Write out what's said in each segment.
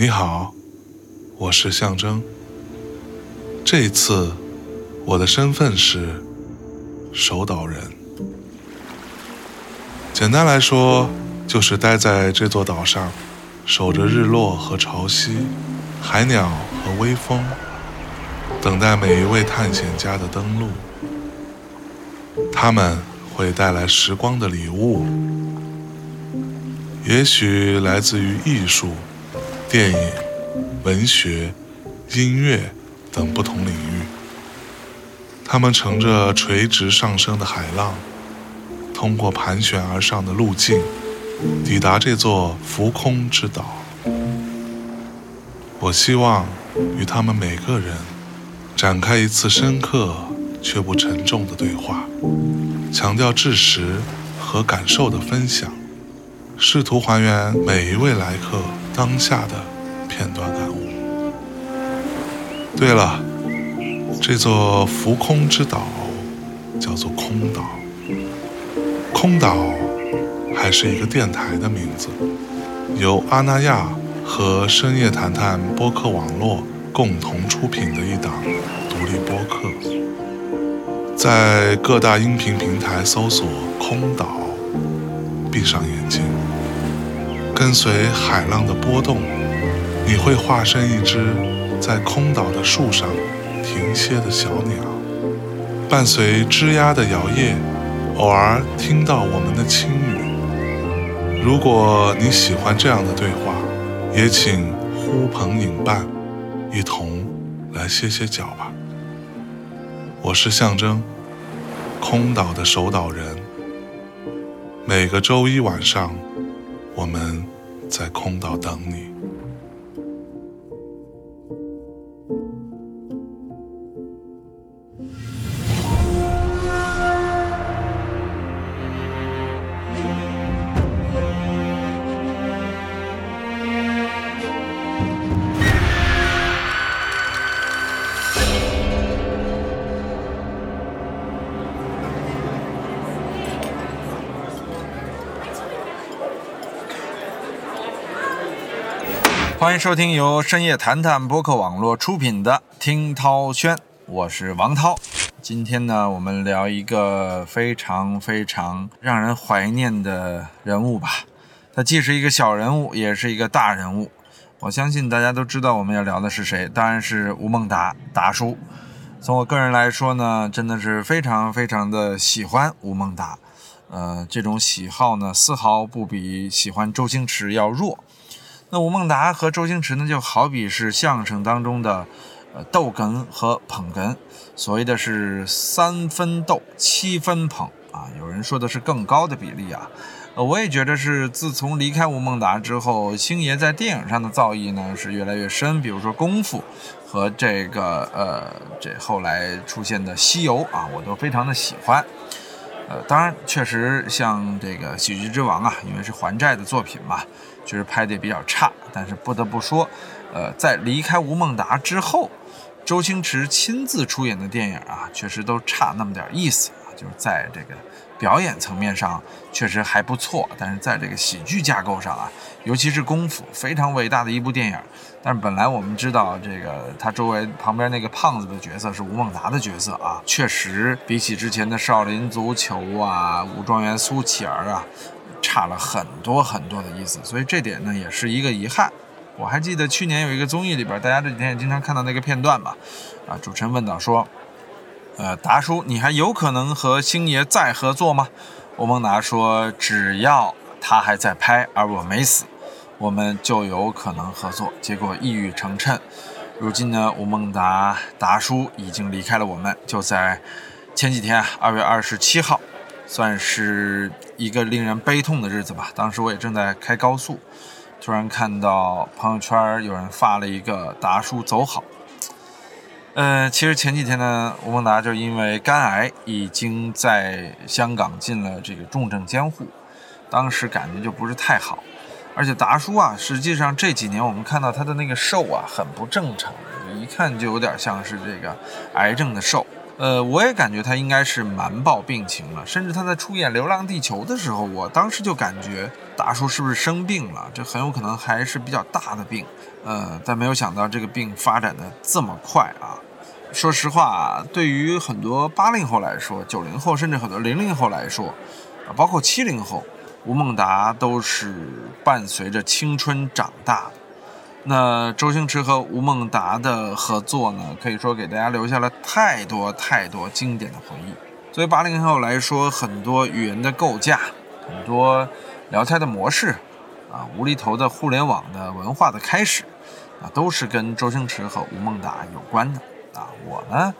你好，我是象征。这一次，我的身份是守岛人。简单来说，就是待在这座岛上，守着日落和潮汐、海鸟和微风，等待每一位探险家的登陆。他们会带来时光的礼物，也许来自于艺术、电影、文学、音乐等不同领域。他们乘着垂直上升的海浪，通过盘旋而上的路径，抵达这座浮空之岛。我希望与他们每个人展开一次深刻却不沉重的对话。强调知识和感受的分享，试图还原每一位来客当下的片段感悟。对了，这座浮空之岛叫做空岛。空岛还是一个电台的名字，由阿那亚和深夜谈谈播客网络共同出品的一档独立播客。在各大音频平台搜索“空岛”，闭上眼睛，跟随海浪的波动，你会化身一只在空岛的树上停歇的小鸟，伴随枝桠的摇曳，偶尔听到我们的轻语。如果你喜欢这样的对话，也请呼朋引伴，一同来歇歇脚吧。我是象征，空岛的守岛人。每个周一晚上，我们在空岛等你。欢迎收听由深夜谈谈播客网络出品的《听涛轩》，我是王涛。今天呢，我们聊一个非常非常让人怀念的人物吧。他既是一个小人物，也是一个大人物。我相信大家都知道我们要聊的是谁，当然是吴孟达达叔。从我个人来说呢，真的是非常非常的喜欢吴孟达。呃，这种喜好呢，丝毫不比喜欢周星驰要弱。那吴孟达和周星驰呢，就好比是相声当中的呃逗哏和捧哏，所谓的是三分逗，七分捧啊。有人说的是更高的比例啊。呃，我也觉得是自从离开吴孟达之后，星爷在电影上的造诣呢是越来越深。比如说《功夫》和这个呃这后来出现的《西游》啊，我都非常的喜欢。呃，当然，确实像这个《喜剧之王》啊，因为是还债的作品嘛。就是拍的比较差，但是不得不说，呃，在离开吴孟达之后，周星驰亲自出演的电影啊，确实都差那么点意思啊。就是在这个表演层面上确实还不错，但是在这个喜剧架构上啊，尤其是功夫，非常伟大的一部电影。但是本来我们知道，这个他周围旁边那个胖子的角色是吴孟达的角色啊，确实比起之前的少林足球啊、武状元苏乞儿啊。差了很多很多的意思，所以这点呢也是一个遗憾。我还记得去年有一个综艺里边，大家这几天也经常看到那个片段吧，啊，主持人问到说，呃，达叔，你还有可能和星爷再合作吗？吴孟达说，只要他还在拍，而我没死，我们就有可能合作。结果一语成谶，如今呢，吴孟达达叔已经离开了我们，就在前几天，二月二十七号。算是一个令人悲痛的日子吧。当时我也正在开高速，突然看到朋友圈有人发了一个“达叔走好”。呃，其实前几天呢，吴孟达就因为肝癌已经在香港进了这个重症监护，当时感觉就不是太好。而且达叔啊，实际上这几年我们看到他的那个瘦啊，很不正常，一看就有点像是这个癌症的瘦。呃，我也感觉他应该是瞒报病情了，甚至他在出演《流浪地球》的时候，我当时就感觉达叔是不是生病了？这很有可能还是比较大的病，呃，但没有想到这个病发展的这么快啊！说实话，对于很多八零后来说，九零后甚至很多零零后来说，啊，包括七零后，吴孟达都是伴随着青春长大的。那周星驰和吴孟达的合作呢，可以说给大家留下了太多太多经典的回忆。作为八零后来说，很多语言的构架，很多聊天的模式，啊，无厘头的互联网的文化的开始，啊，都是跟周星驰和吴孟达有关的。啊，我呢，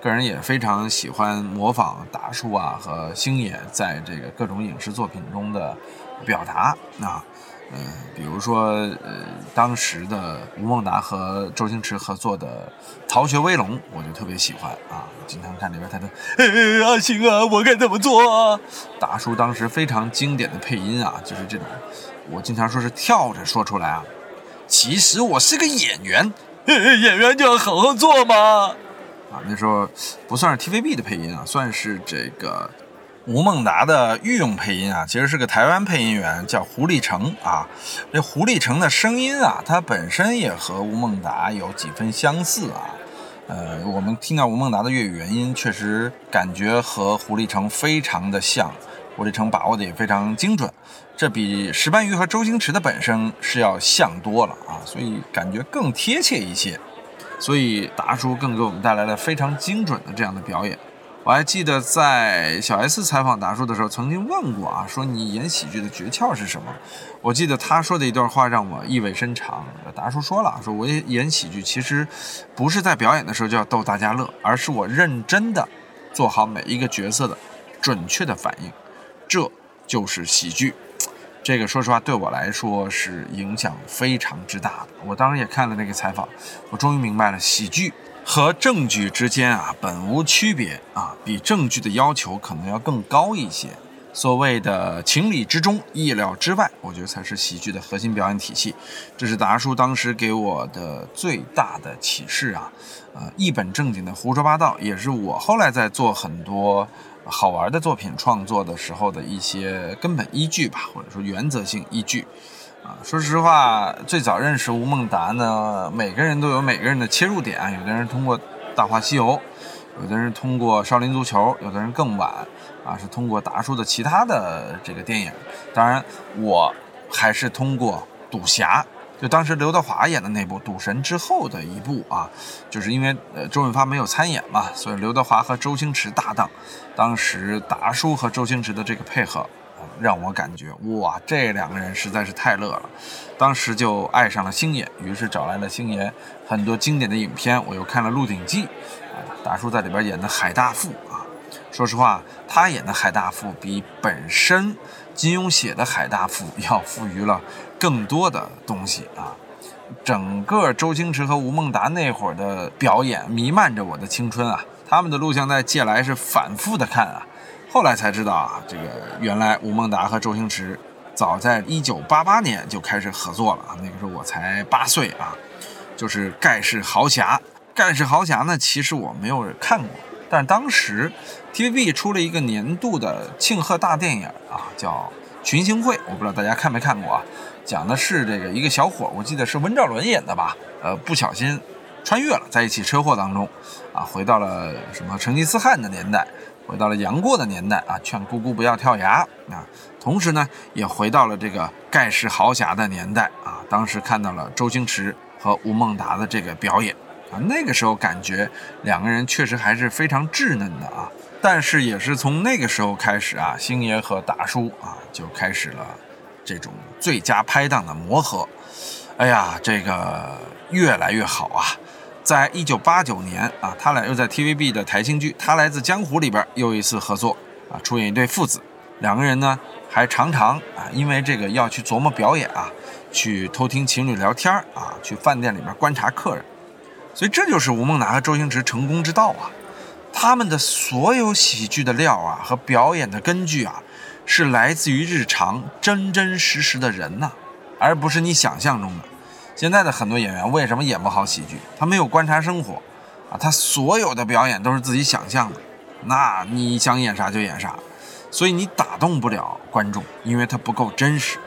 个人也非常喜欢模仿达叔啊和星爷在这个各种影视作品中的表达啊。呃，比如说，呃，当时的吴孟达和周星驰合作的《逃学威龙》，我就特别喜欢啊，经常看里边他的“哎，阿星啊，我该怎么做啊？”达叔当时非常经典的配音啊，就是这种，我经常说是跳着说出来啊。其实我是个演员，演员就要好好做嘛。啊，那时候不算是 TVB 的配音啊，算是这个。吴孟达的御用配音啊，其实是个台湾配音员，叫胡立成啊。这胡立成的声音啊，他本身也和吴孟达有几分相似啊。呃，我们听到吴孟达的粤语原音，确实感觉和胡立成非常的像。胡立成把握的也非常精准，这比石斑鱼和周星驰的本声是要像多了啊，所以感觉更贴切一些。所以达叔更给我们带来了非常精准的这样的表演。我还记得在小 S 采访达叔的时候，曾经问过啊，说你演喜剧的诀窍是什么？我记得他说的一段话让我意味深长。达叔说了，说我演喜剧其实不是在表演的时候就要逗大家乐，而是我认真的做好每一个角色的准确的反应，这就是喜剧。这个说实话对我来说是影响非常之大的。我当时也看了那个采访，我终于明白了喜剧。和证据之间啊，本无区别啊，比证据的要求可能要更高一些。所谓的情理之中，意料之外，我觉得才是喜剧的核心表演体系。这是达叔当时给我的最大的启示啊！呃，一本正经的胡说八道，也是我后来在做很多好玩的作品创作的时候的一些根本依据吧，或者说原则性依据。啊，说实话，最早认识吴孟达呢，每个人都有每个人的切入点。有的人通过《大话西游》，有的人通过《少林足球》，有的人更晚啊，是通过达叔的其他的这个电影。当然，我还是通过《赌侠》，就当时刘德华演的那部《赌神》之后的一部啊，就是因为呃周润发没有参演嘛，所以刘德华和周星驰搭档，当时达叔和周星驰的这个配合。让我感觉哇，这两个人实在是太乐了，当时就爱上了星爷，于是找来了星爷很多经典的影片，我又看了《鹿鼎记》，啊，达叔在里边演的海大富啊，说实话，他演的海大富比本身金庸写的海大富要富余了更多的东西啊，整个周星驰和吴孟达那会儿的表演弥漫着我的青春啊，他们的录像带借来是反复的看啊。后来才知道啊，这个原来吴孟达和周星驰早在一九八八年就开始合作了啊。那个时候我才八岁啊，就是《盖世豪侠》。《盖世豪侠》呢，其实我没有看过，但当时 TVB 出了一个年度的庆贺大电影啊，叫《群星会》，我不知道大家看没看过啊。讲的是这个一个小伙，我记得是温兆伦演的吧？呃，不小心穿越了，在一起车祸当中啊，回到了什么成吉思汗的年代。回到了杨过的年代啊，劝姑姑不要跳崖啊。同时呢，也回到了这个盖世豪侠的年代啊。当时看到了周星驰和吴孟达的这个表演啊，那个时候感觉两个人确实还是非常稚嫩的啊。但是也是从那个时候开始啊，星爷和达叔啊就开始了这种最佳拍档的磨合。哎呀，这个越来越好啊。在一九八九年啊，他俩又在 TVB 的台庆剧《他来自江湖》里边又一次合作啊，出演一对父子。两个人呢还常常啊，因为这个要去琢磨表演啊，去偷听情侣聊天啊，去饭店里面观察客人。所以这就是吴孟达和周星驰成功之道啊。他们的所有喜剧的料啊和表演的根据啊，是来自于日常真真实实的人呐，而不是你想象中的。现在的很多演员为什么演不好喜剧？他没有观察生活，啊，他所有的表演都是自己想象的，那你想演啥就演啥，所以你打动不了观众，因为他不够真实。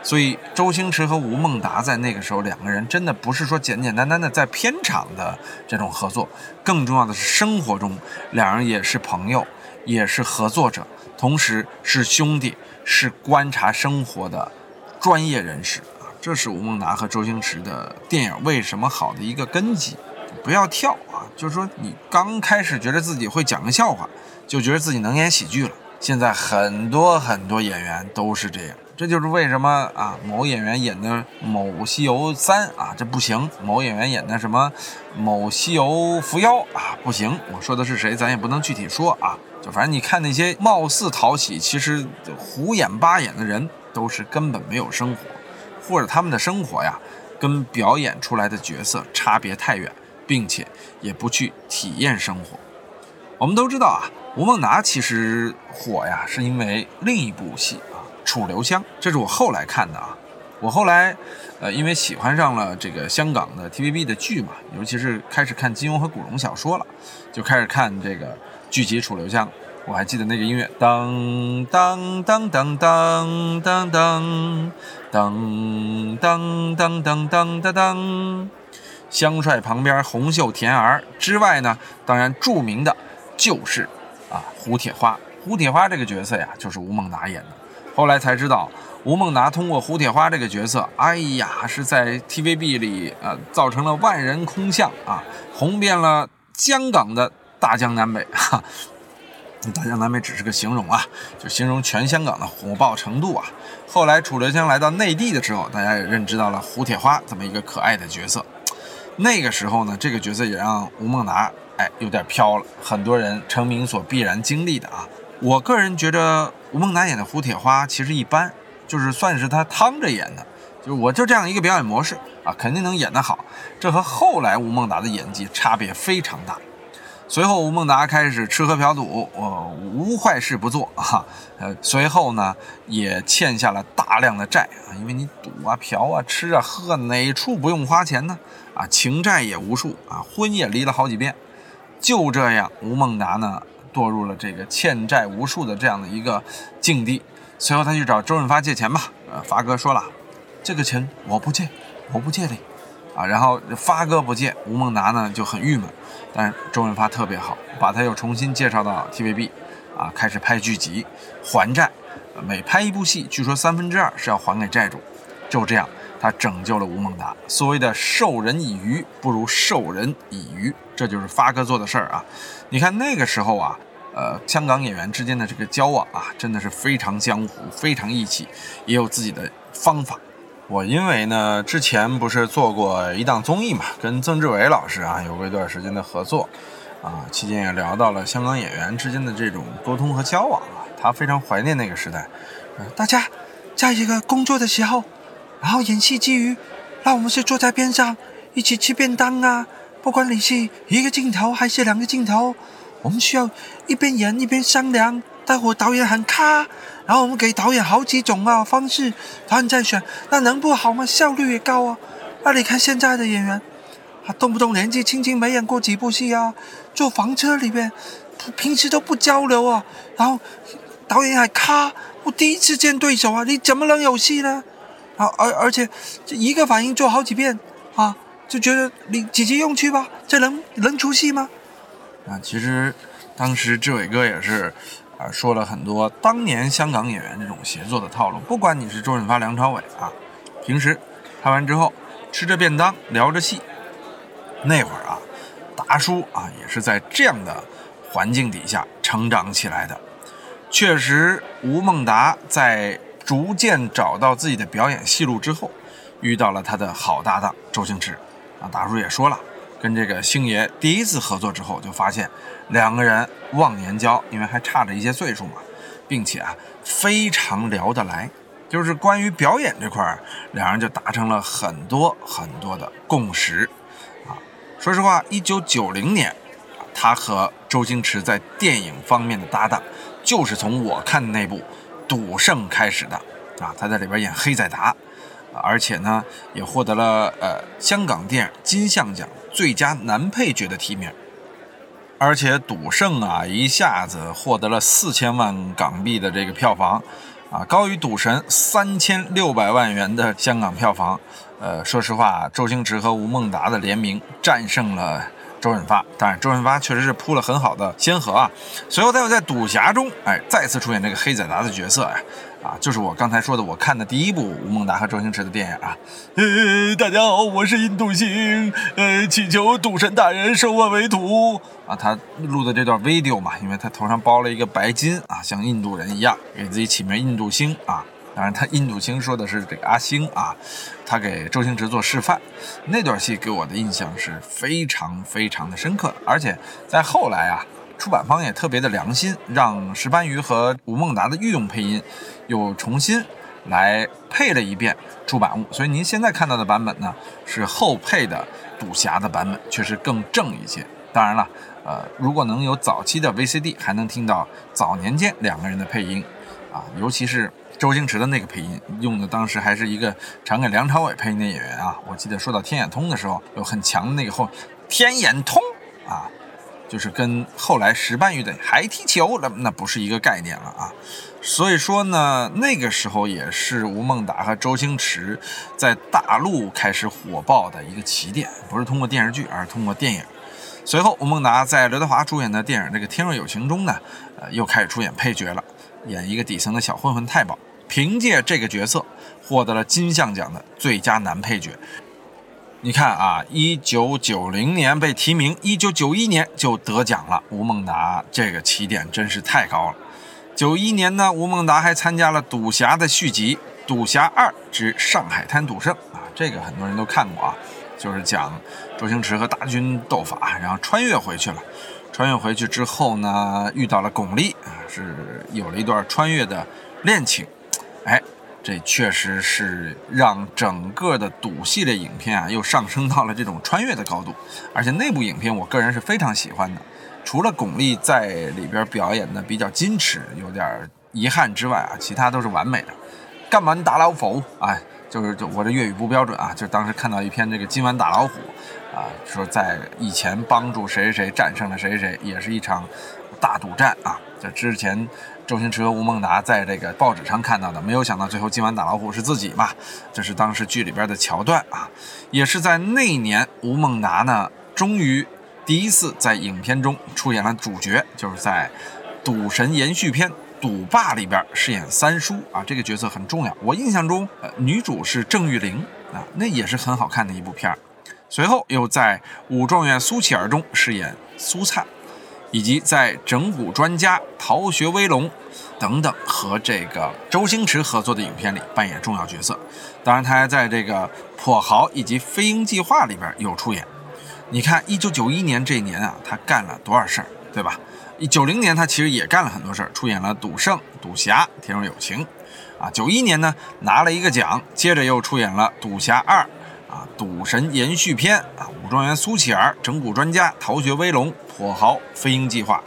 所以周星驰和吴孟达在那个时候两个人真的不是说简简单单的在片场的这种合作，更重要的是生活中两人也是朋友，也是合作者，同时是兄弟，是观察生活的专业人士。这是吴孟达和周星驰的电影为什么好的一个根基。不要跳啊！就是说你刚开始觉得自己会讲个笑话，就觉得自己能演喜剧了。现在很多很多演员都是这样。这就是为什么啊，某演员演的某西游三啊，这不行；某演员演的什么某西游伏妖啊，不行。我说的是谁，咱也不能具体说啊。就反正你看那些貌似讨喜，其实胡演八演的人，都是根本没有生活，或者他们的生活呀，跟表演出来的角色差别太远，并且也不去体验生活。我们都知道啊，吴孟达其实火呀，是因为另一部戏啊。楚留香，这是我后来看的啊。我后来，呃，因为喜欢上了这个香港的 TVB 的剧嘛，尤其是开始看金庸和古龙小说了，就开始看这个剧集《楚留香》。我还记得那个音乐，当当当当当当当当当当当当当当。香帅旁边红袖甜儿之外呢，当然著名的就是啊胡铁花。胡铁花这个角色呀，就是吴孟达演的。后来才知道，吴孟达通过胡铁花这个角色，哎呀，是在 TVB 里啊造成了万人空巷啊，红遍了香港的大江南北哈。大江南北只是个形容啊，就形容全香港的火爆程度啊。后来楚留香来到内地的时候，大家也认知到了胡铁花这么一个可爱的角色。那个时候呢，这个角色也让吴孟达哎有点飘了，很多人成名所必然经历的啊。我个人觉得吴孟达演的胡铁花其实一般，就是算是他趟着演的，就是我就这样一个表演模式啊，肯定能演得好。这和后来吴孟达的演技差别非常大。随后吴孟达开始吃喝嫖赌，我无坏事不做啊。呃，随后呢也欠下了大量的债啊，因为你赌啊、嫖啊、吃啊、喝哪处不用花钱呢？啊，情债也无数啊，婚也离了好几遍。就这样，吴孟达呢。堕入了这个欠债无数的这样的一个境地，随后他去找周润发借钱吧。呃，发哥说了，这个钱我不借，我不借的。啊，然后发哥不借，吴孟达呢就很郁闷。但周润发特别好，把他又重新介绍到 TVB，啊，开始拍剧集还债。每拍一部戏，据说三分之二是要还给债主。就这样，他拯救了吴孟达。所谓的授人以鱼，不如授人以渔，这就是发哥做的事儿啊。你看那个时候啊。呃，香港演员之间的这个交往啊，真的是非常江湖，非常义气，也有自己的方法。我因为呢，之前不是做过一档综艺嘛，跟曾志伟老师啊有过一段时间的合作，啊，期间也聊到了香港演员之间的这种沟通和交往啊，他非常怀念那个时代。大家在一个工作的时候，然后演戏之余，那我们是坐在边上一起吃便当啊，不管你是一个镜头还是两个镜头。我们需要一边演一边商量，待会导演喊咔，然后我们给导演好几种啊方式，导演再选，那能不好吗？效率也高啊。那你看现在的演员，他动不动年纪轻轻没演过几部戏啊，坐房车里边，平时都不交流啊，然后导演还咔，我第一次见对手啊，你怎么能有戏呢？啊，而而且这一个反应做好几遍啊，就觉得你姐姐用去吧，这能能出戏吗？啊，其实当时志伟哥也是啊，说了很多当年香港演员这种协作的套路。不管你是周润发、梁朝伟啊，平时拍完之后吃着便当聊着戏，那会儿啊，达叔啊也是在这样的环境底下成长起来的。确实，吴孟达在逐渐找到自己的表演戏路之后，遇到了他的好搭档周星驰。啊，达叔也说了。跟这个星爷第一次合作之后，就发现两个人忘年交，因为还差着一些岁数嘛，并且啊非常聊得来，就是关于表演这块儿，两人就达成了很多很多的共识啊。说实话，一九九零年，他和周星驰在电影方面的搭档，就是从我看的那部《赌圣》开始的啊，他在里边演黑仔达。而且呢，也获得了呃香港电影金像奖最佳男配角的提名。而且赌圣啊，一下子获得了四千万港币的这个票房，啊，高于赌神三千六百万元的香港票房。呃，说实话，周星驰和吴孟达的联名战胜了周润发，当然周润发确实是铺了很好的先河啊。随后他又在赌侠中，哎，再次出演这个黑仔达的角色呀。啊，啊就是我刚才说的，我看的第一部吴孟达和周星驰的电影啊。呃，大家好，我是印度星，呃，祈求赌神大人收我为徒。啊，他录的这段 video 嘛，因为他头上包了一个白金啊，像印度人一样，给自己起名印度星啊。当然，他印度星说的是这个阿星啊，他给周星驰做示范，那段戏给我的印象是非常非常的深刻，而且在后来啊。出版方也特别的良心，让石斑鱼和吴孟达的御用配音又重新来配了一遍出版物，所以您现在看到的版本呢是后配的赌侠的版本，确实更正一些。当然了，呃，如果能有早期的 VCD，还能听到早年间两个人的配音啊，尤其是周星驰的那个配音，用的当时还是一个常给梁朝伟配音的演员啊。我记得说到天眼通的时候，有很强的那个后天眼通啊。就是跟后来石斑鱼的还踢球，那那不是一个概念了啊。所以说呢，那个时候也是吴孟达和周星驰在大陆开始火爆的一个起点，不是通过电视剧，而是通过电影。随后，吴孟达在刘德华主演的电影《这个天若有情》中呢，呃，又开始出演配角了，演一个底层的小混混太保，凭借这个角色获得了金像奖的最佳男配角。你看啊，一九九零年被提名，一九九一年就得奖了。吴孟达这个起点真是太高了。九一年呢，吴孟达还参加了《赌侠》的续集《赌侠二之上海滩赌圣》啊，这个很多人都看过啊，就是讲周星驰和大军斗法，然后穿越回去了。穿越回去之后呢，遇到了巩俐啊，是有了一段穿越的恋情，哎。这确实是让整个的赌系列影片啊，又上升到了这种穿越的高度。而且那部影片，我个人是非常喜欢的。除了巩俐在里边表演的比较矜持，有点遗憾之外啊，其他都是完美的。干完打老虎，哎，就是就我这粤语不标准啊，就当时看到一篇这个今晚打老虎啊，说在以前帮助谁谁谁战胜了谁谁谁，也是一场大赌战啊。这之前。周星驰和吴孟达在这个报纸上看到的，没有想到最后今晚打老虎是自己嘛？这是当时剧里边的桥段啊，也是在那年，吴孟达呢终于第一次在影片中出演了主角，就是在《赌神》延续片《赌霸》里边饰演三叔啊，这个角色很重要。我印象中，呃，女主是郑裕玲啊，那也是很好看的一部片儿。随后又在《武状元苏乞儿》中饰演苏灿。以及在《整蛊专家》《逃学威龙》等等和这个周星驰合作的影片里扮演重要角色。当然，他还在这个《跛豪》以及《飞鹰计划》里边有出演。你看，一九九一年这一年啊，他干了多少事儿，对吧？一九零年他其实也干了很多事儿，出演了《赌圣》《赌侠》《天若有情》啊。九一年呢，拿了一个奖，接着又出演了《赌侠二》。啊，赌神延续篇啊，武状元苏乞儿、整蛊专家、逃学威龙、火豪、飞鹰计划，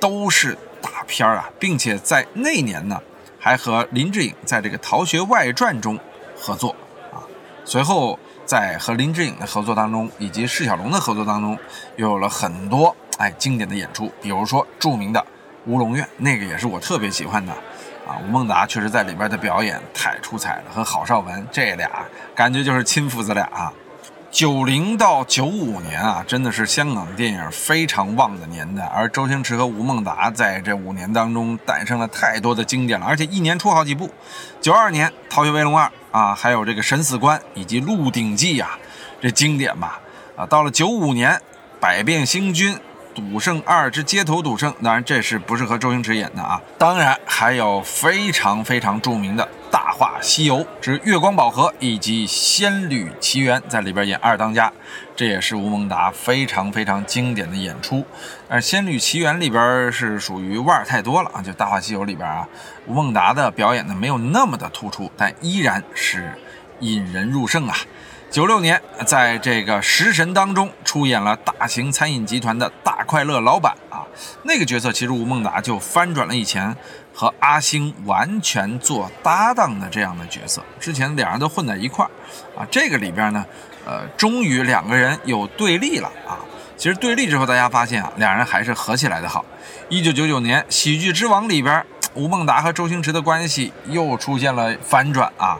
都是大片儿啊，并且在那年呢，还和林志颖在这个《逃学外传》中合作啊。随后在和林志颖的合作当中，以及释小龙的合作当中，又有了很多哎经典的演出，比如说著名的《乌龙院》，那个也是我特别喜欢的。啊，吴孟达确实在里边的表演太出彩了，和郝邵文这俩感觉就是亲父子俩啊。九零到九五年啊，真的是香港电影非常旺的年代，而周星驰和吴孟达在这五年当中诞生了太多的经典了，而且一年出好几部。九二年《逃学威龙二》啊，还有这个《审死官》以及《鹿鼎记》呀，这经典吧。啊，到了九五年，《百变星君》。《赌圣二之街头赌圣》，当然这是不是和周星驰演的啊？当然还有非常非常著名的《大话西游之月光宝盒》以及《仙履奇缘》在里边演二当家，这也是吴孟达非常非常经典的演出。而《仙履奇缘》里边是属于腕儿太多了啊，就《大话西游》里边啊，吴孟达的表演呢没有那么的突出，但依然是引人入胜啊。九六年，在这个《食神》当中出演了大型餐饮集团的大快乐老板啊，那个角色其实吴孟达就翻转了以前和阿星完全做搭档的这样的角色。之前两人都混在一块儿啊，这个里边呢，呃，终于两个人有对立了啊。其实对立之后，大家发现啊，两人还是合起来的好。一九九九年《喜剧之王》里边，吴孟达和周星驰的关系又出现了反转啊。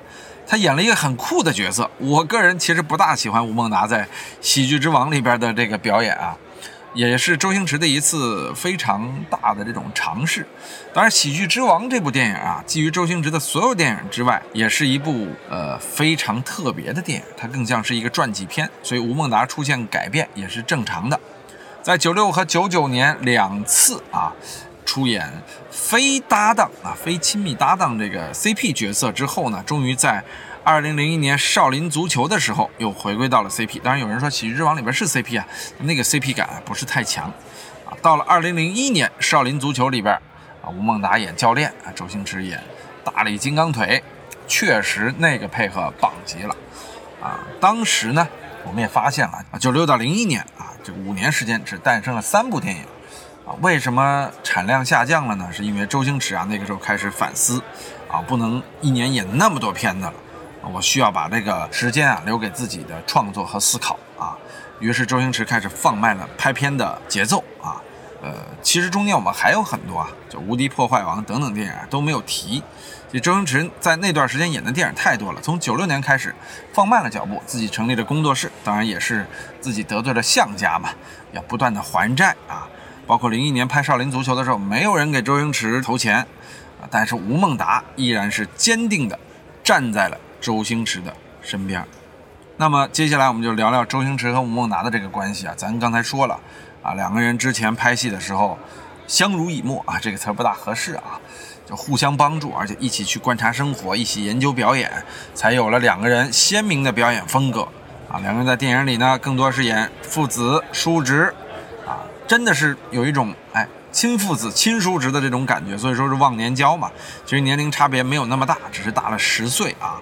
他演了一个很酷的角色，我个人其实不大喜欢吴孟达在《喜剧之王》里边的这个表演啊，也是周星驰的一次非常大的这种尝试。当然，《喜剧之王》这部电影啊，基于周星驰的所有电影之外，也是一部呃非常特别的电影，它更像是一个传记片，所以吴孟达出现改变也是正常的。在九六和九九年两次啊。出演非搭档啊，非亲密搭档这个 CP 角色之后呢，终于在二零零一年《少林足球》的时候又回归到了 CP。当然有人说《喜剧之王》里边是 CP 啊，那个 CP 感不是太强啊。到了二零零一年《少林足球》里边啊，吴孟达演教练啊，周星驰演大力金刚腿，确实那个配合棒极了啊。当时呢，我们也发现了啊，九六到零一年啊，这五年时间只诞生了三部电影。为什么产量下降了呢？是因为周星驰啊，那个时候开始反思，啊，不能一年演那么多片子了，我需要把这个时间啊留给自己的创作和思考啊。于是周星驰开始放慢了拍片的节奏啊。呃，其实中间我们还有很多啊，就《无敌破坏王》等等电影都没有提。就周星驰在那段时间演的电影太多了，从九六年开始放慢了脚步，自己成立了工作室，当然也是自己得罪了项家嘛，要不断的还债啊。包括零一年拍《少林足球》的时候，没有人给周星驰投钱，啊，但是吴孟达依然是坚定的站在了周星驰的身边。那么接下来我们就聊聊周星驰和吴孟达的这个关系啊。咱刚才说了啊，两个人之前拍戏的时候相濡以沫啊，这个词不大合适啊，就互相帮助，而且一起去观察生活，一起研究表演，才有了两个人鲜明的表演风格啊。两个人在电影里呢，更多是演父子、叔侄。真的是有一种哎亲父子亲叔侄的这种感觉，所以说是忘年交嘛。其实年龄差别没有那么大，只是大了十岁啊。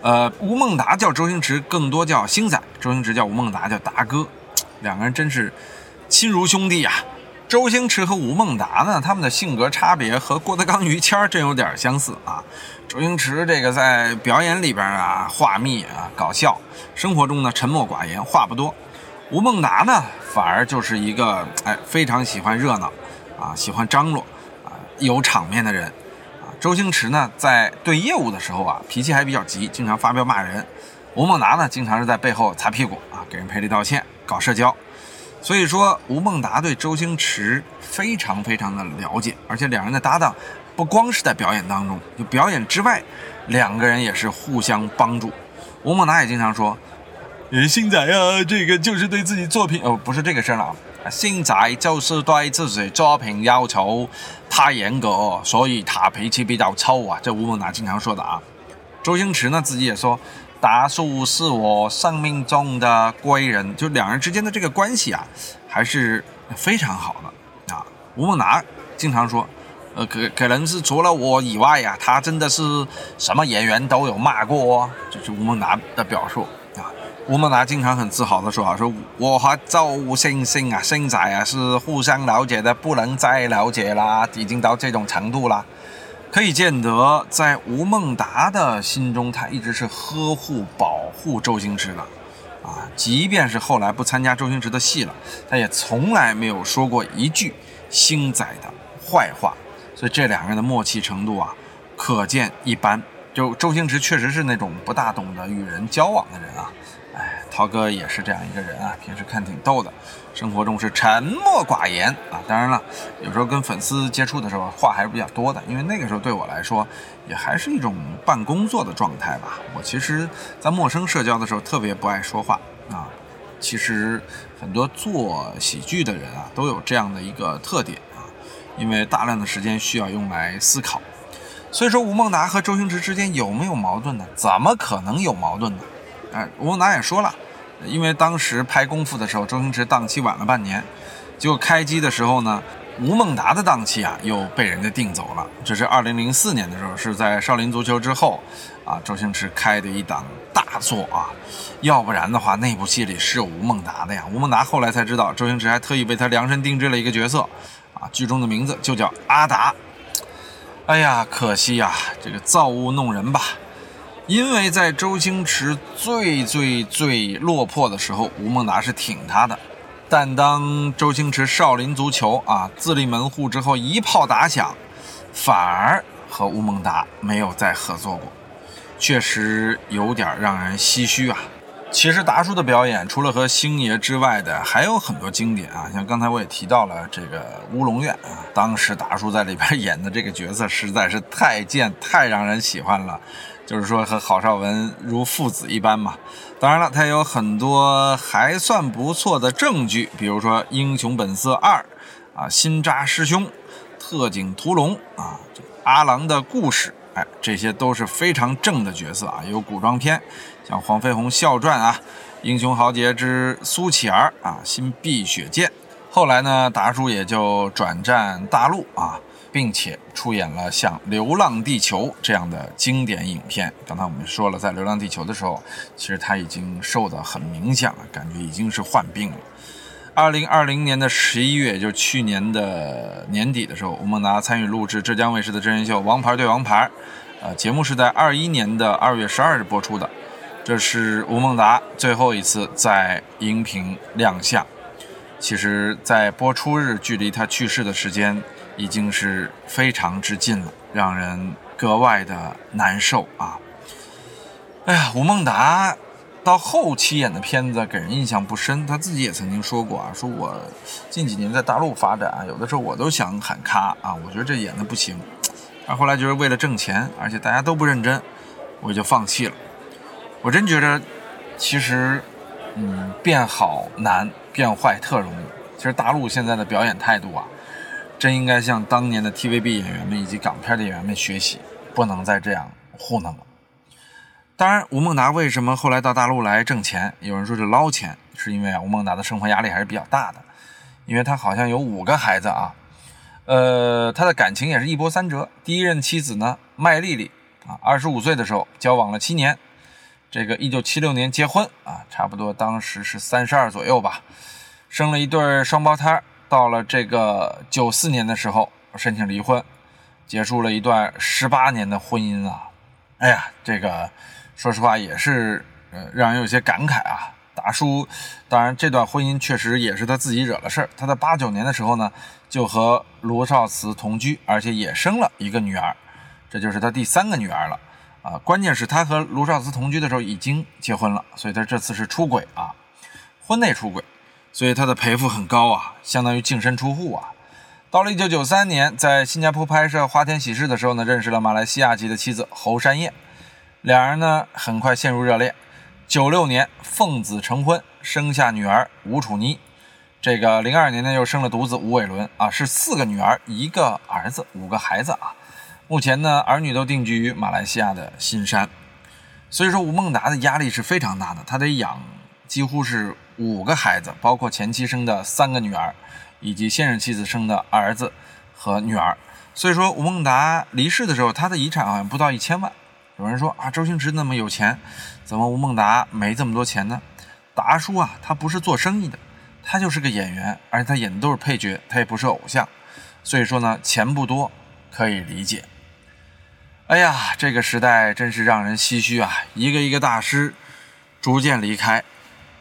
呃，吴孟达叫周星驰，更多叫星仔；周星驰叫吴孟达，叫达哥。两个人真是亲如兄弟呀。周星驰和吴孟达呢，他们的性格差别和郭德纲、于谦真有点相似啊。周星驰这个在表演里边啊话密啊搞笑，生活中呢沉默寡言，话不多。吴孟达呢，反而就是一个哎非常喜欢热闹，啊喜欢张罗，啊有场面的人，啊周星驰呢在对业务的时候啊脾气还比较急，经常发飙骂人，吴孟达呢经常是在背后擦屁股啊给人赔礼道歉搞社交，所以说吴孟达对周星驰非常非常的了解，而且两人的搭档不光是在表演当中，就表演之外，两个人也是互相帮助，吴孟达也经常说。呃，星仔啊，这个就是对自己作品哦，不是这个声了啊。星仔就是对自己作品要求太严格，所以他脾气比较臭啊。这吴孟达经常说的啊。周星驰呢自己也说，达叔是我生命中的贵人，就两人之间的这个关系啊，还是非常好的啊。吴孟达经常说，呃，可可能是除了我以外呀，他真的是什么演员都有骂过，这是吴孟达的表述。吴孟达经常很自豪地说：“啊，说我和周星星啊，星仔啊，是互相了解的不能再了解啦，已经到这种程度啦。可以见得，在吴孟达的心中，他一直是呵护、保护周星驰的。啊，即便是后来不参加周星驰的戏了，他也从来没有说过一句星仔的坏话。所以这两个人的默契程度啊，可见一斑。就周星驰确实是那种不大懂得与人交往的人啊。”涛哥也是这样一个人啊，平时看挺逗的，生活中是沉默寡言啊。当然了，有时候跟粉丝接触的时候话还是比较多的，因为那个时候对我来说也还是一种半工作的状态吧。我其实，在陌生社交的时候特别不爱说话啊。其实很多做喜剧的人啊都有这样的一个特点啊，因为大量的时间需要用来思考。所以说，吴孟达和周星驰之间有没有矛盾呢？怎么可能有矛盾呢？吴孟达也说了，因为当时拍《功夫》的时候，周星驰档期晚了半年，结果开机的时候呢，吴孟达的档期啊又被人家订走了。这是二零零四年的时候，是在《少林足球》之后，啊，周星驰开的一档大作啊，要不然的话，那部戏里是有吴孟达的呀。吴孟达后来才知道，周星驰还特意为他量身定制了一个角色啊，剧中的名字就叫阿达。哎呀，可惜呀，这个造物弄人吧。因为在周星驰最最最落魄的时候，吴孟达是挺他的。但当周星驰少林足球啊自立门户之后，一炮打响，反而和吴孟达没有再合作过，确实有点让人唏嘘啊。其实达叔的表演，除了和星爷之外的，还有很多经典啊。像刚才我也提到了这个《乌龙院》啊，当时达叔在里边演的这个角色实在是太贱、太让人喜欢了。就是说和郝邵文如父子一般嘛。当然了，他有很多还算不错的证据，比如说《英雄本色二》啊，《新扎师兄》、《特警屠龙》啊，《阿郎的故事》哎，这些都是非常正的角色啊。有古装片，像《黄飞鸿笑传》啊，《英雄豪杰之苏乞儿》啊，《新碧血剑》。后来呢，达叔也就转战大陆啊。并且出演了像《流浪地球》这样的经典影片。刚才我们说了，在《流浪地球》的时候，其实他已经瘦得很明显了，感觉已经是患病了。二零二零年的十一月，就去年的年底的时候，吴孟达参与录制浙江卫视的真人秀《王牌对王牌》。呃，节目是在二一年的二月十二日播出的。这是吴孟达最后一次在荧屏亮相。其实，在播出日距离他去世的时间。已经是非常之近了，让人格外的难受啊！哎呀，吴孟达到后期演的片子给人印象不深，他自己也曾经说过啊，说我近几年在大陆发展，有的时候我都想喊卡啊，我觉得这演的不行，而后来就是为了挣钱，而且大家都不认真，我就放弃了。我真觉得，其实，嗯，变好难，变坏特容易。其实大陆现在的表演态度啊。真应该向当年的 TVB 演员们以及港片的演员们学习，不能再这样糊弄了。当然，吴孟达为什么后来到大陆来挣钱？有人说是捞钱，是因为啊，吴孟达的生活压力还是比较大的，因为他好像有五个孩子啊。呃，他的感情也是一波三折。第一任妻子呢，麦丽丽啊，二十五岁的时候交往了七年，这个一九七六年结婚啊，差不多当时是三十二左右吧，生了一对双胞胎。到了这个九四年的时候，申请离婚，结束了一段十八年的婚姻啊！哎呀，这个说实话也是呃让人有些感慨啊。达叔，当然这段婚姻确实也是他自己惹了事儿。他在八九年的时候呢，就和卢少慈同居，而且也生了一个女儿，这就是他第三个女儿了啊！关键是他和卢少慈同居的时候已经结婚了，所以他这次是出轨啊，婚内出轨。所以他的赔付很高啊，相当于净身出户啊。到了一九九三年，在新加坡拍摄《花田喜事》的时候呢，认识了马来西亚籍的妻子侯山燕，两人呢很快陷入热恋。九六年奉子成婚，生下女儿吴楚妮。这个零二年呢又生了独子吴伟伦啊，是四个女儿一个儿子，五个孩子啊。目前呢儿女都定居于马来西亚的新山。所以说吴孟达的压力是非常大的，他得养。几乎是五个孩子，包括前妻生的三个女儿，以及现任妻子生的儿子和女儿。所以说，吴孟达离世的时候，他的遗产好像不到一千万。有人说啊，周星驰那么有钱，怎么吴孟达没这么多钱呢？达叔啊，他不是做生意的，他就是个演员，而且他演的都是配角，他也不是偶像。所以说呢，钱不多可以理解。哎呀，这个时代真是让人唏嘘啊！一个一个大师逐渐离开。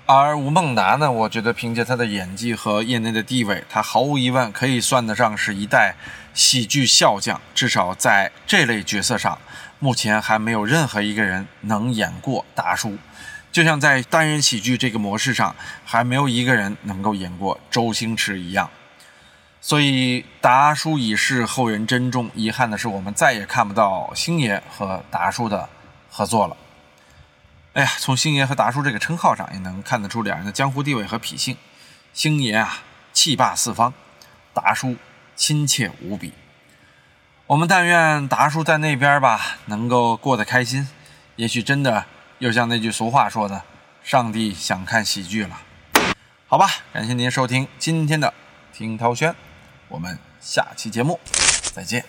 而吴孟达呢，我觉得凭借他的演技和业内的地位，他毫无疑问可以算得上是一代喜剧笑将。至少在这类角色上，目前还没有任何一个人能演过达叔。就像在单人喜剧这个模式上，还没有一个人能够演过周星驰一样。所以达叔已逝，后人珍重。遗憾的是，我们再也看不到星爷和达叔的合作了。哎呀，从星爷和达叔这个称号上也能看得出两人的江湖地位和脾性。星爷啊，气霸四方；达叔亲切无比。我们但愿达叔在那边吧，能够过得开心。也许真的又像那句俗话说的：“上帝想看喜剧了。”好吧，感谢您收听今天的听涛轩，我们下期节目再见。